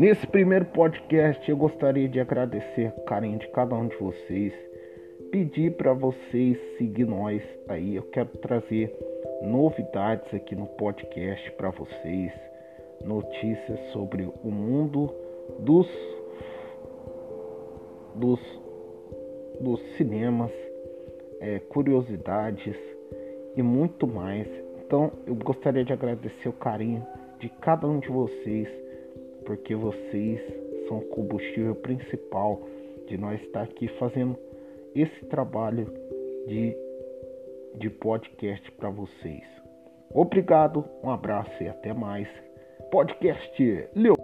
Nesse primeiro podcast, eu gostaria de agradecer o carinho de cada um de vocês, pedir para vocês seguir nós aí. Eu quero trazer novidades aqui no podcast para vocês, notícias sobre o mundo dos dos dos cinemas, é, curiosidades e muito mais. Então eu gostaria de agradecer o carinho de cada um de vocês, porque vocês são o combustível principal de nós estar aqui fazendo esse trabalho de, de podcast para vocês. Obrigado, um abraço e até mais. Podcast Leo.